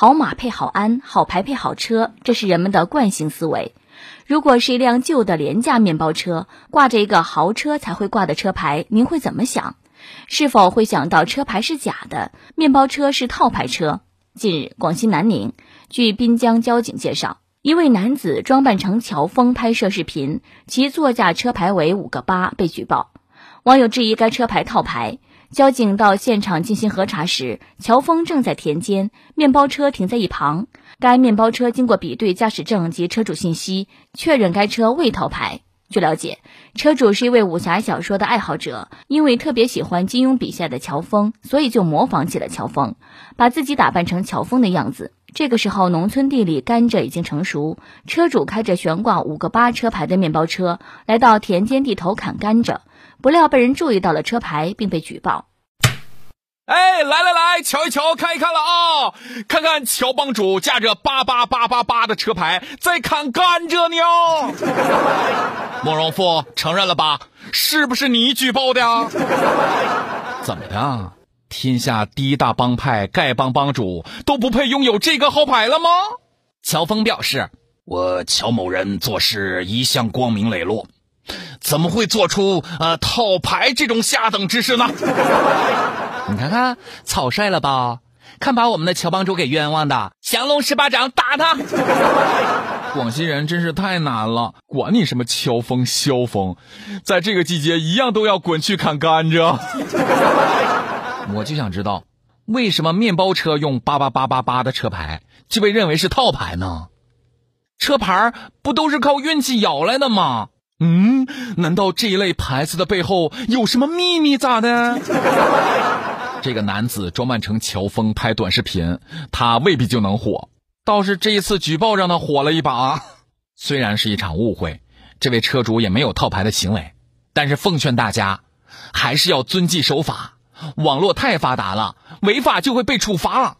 好马配好鞍，好牌配好车，这是人们的惯性思维。如果是一辆旧的廉价面包车，挂着一个豪车才会挂的车牌，您会怎么想？是否会想到车牌是假的，面包车是套牌车？近日，广西南宁，据滨江交警介绍，一位男子装扮成乔峰拍摄视频，其座驾车牌为五个八，被举报。网友质疑该车牌套牌。交警到现场进行核查时，乔峰正在田间，面包车停在一旁。该面包车经过比对驾驶证及车主信息，确认该车未套牌。据了解，车主是一位武侠小说的爱好者，因为特别喜欢金庸笔下的乔峰，所以就模仿起了乔峰，把自己打扮成乔峰的样子。这个时候，农村地里甘蔗已经成熟，车主开着悬挂五个八车牌的面包车来到田间地头砍甘蔗。不料被人注意到了车牌，并被举报。哎，来来来，瞧一瞧，看一看了啊！看看乔帮主驾着八八八八八的车牌在砍甘蔗呢。慕容复承认了吧？是不是你举报的？怎么的？天下第一大帮派丐帮帮主都不配拥有这个号牌了吗？乔峰表示：“我乔某人做事一向光明磊落。”怎么会做出呃套牌这种下等之事呢？你看看草率了吧？看把我们的乔帮主给冤枉的，降龙十八掌打他！广西人真是太难了，管你什么乔峰、萧峰，在这个季节一样都要滚去砍甘蔗。我就想知道，为什么面包车用八八八八八的车牌就被认为是套牌呢？车牌不都是靠运气摇来的吗？嗯，难道这一类牌子的背后有什么秘密？咋的？这个男子装扮成乔峰拍短视频，他未必就能火。倒是这一次举报让他火了一把。虽然是一场误会，这位车主也没有套牌的行为，但是奉劝大家，还是要遵纪守法。网络太发达了，违法就会被处罚。